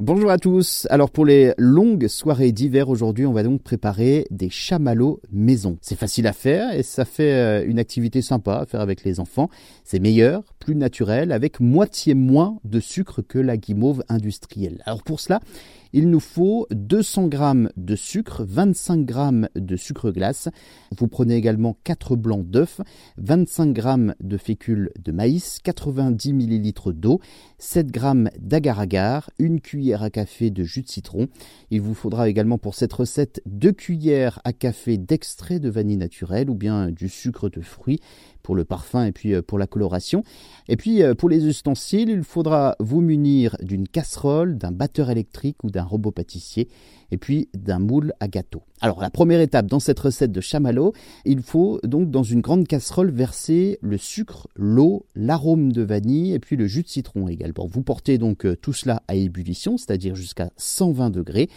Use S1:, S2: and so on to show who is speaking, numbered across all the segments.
S1: Bonjour à tous. Alors pour les longues soirées d'hiver aujourd'hui, on va donc préparer des chamallows maison. C'est facile à faire et ça fait euh, une activité sympa à faire avec les enfants. C'est meilleur, plus naturel, avec moitié moins de sucre que la guimauve industrielle. Alors pour cela, il nous faut 200 g de sucre, 25 g de sucre glace. Vous prenez également 4 blancs d'œufs, 25 g de fécule de maïs, 90 ml d'eau, 7 g d'agar-agar, une cuillère à café de jus de citron. Il vous faudra également pour cette recette 2 cuillères à café d'extrait de vanille naturelle ou bien du sucre de fruits pour le parfum et puis euh, pour la coloration. Et puis euh, pour les ustensiles, il faudra vous munir d'une casserole, d'un batteur électrique ou d'un robot pâtissier et puis d'un moule à gâteau. Alors la première étape dans cette recette de chamallow, il faut donc dans une grande casserole verser le sucre, l'eau, l'arôme de vanille et puis le jus de citron également. Vous portez donc euh, tout cela à ébullition, c'est-à-dire jusqu'à 120 degrés.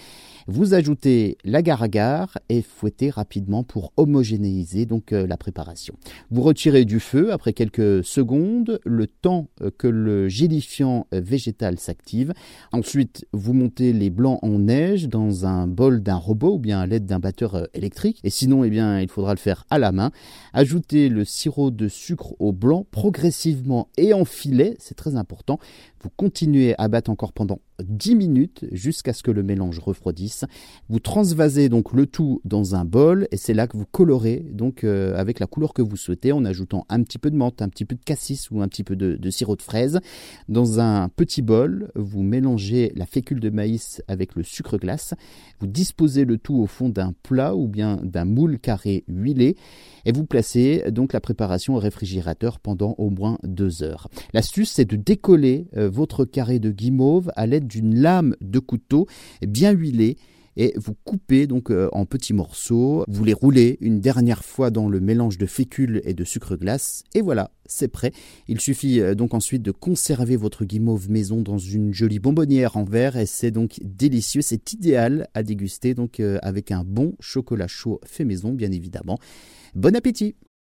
S1: Vous ajoutez l'agar-agar et fouettez rapidement pour homogénéiser donc la préparation. Vous retirez du feu après quelques secondes, le temps euh, que le gélifiant euh, végétal s'active. Ensuite, vous montez les blancs en neige dans un bol d'un robot ou bien à l'aide d'un batteur euh, électrique. Et sinon, eh bien, il faudra le faire à la main. Ajoutez le sirop de sucre au blanc progressivement et en filet, c'est très important. Vous continuez à battre encore pendant 10 minutes jusqu'à ce que le mélange refroidisse. Vous transvasez donc le tout dans un bol et c'est là que vous colorez donc euh, avec la couleur que vous souhaitez en ajoutant un petit peu de menthe, un petit peu de cassis ou un petit peu de, de sirop de fraise. Dans un petit bol, vous mélangez la fécule de maïs avec le sucre glace. Vous disposez le tout au fond d'un plat ou bien d'un moule carré huilé et vous placez donc la préparation au réfrigérateur pendant au moins deux heures. L'astuce c'est de décoller euh, votre carré de guimauve à l'aide d'une lame de couteau bien huilée et vous coupez donc euh, en petits morceaux, vous les roulez une dernière fois dans le mélange de fécule et de sucre glace et voilà, c'est prêt. Il suffit euh, donc ensuite de conserver votre guimauve maison dans une jolie bonbonnière en verre et c'est donc délicieux, c'est idéal à déguster donc euh, avec un bon chocolat chaud fait maison bien évidemment. Bon appétit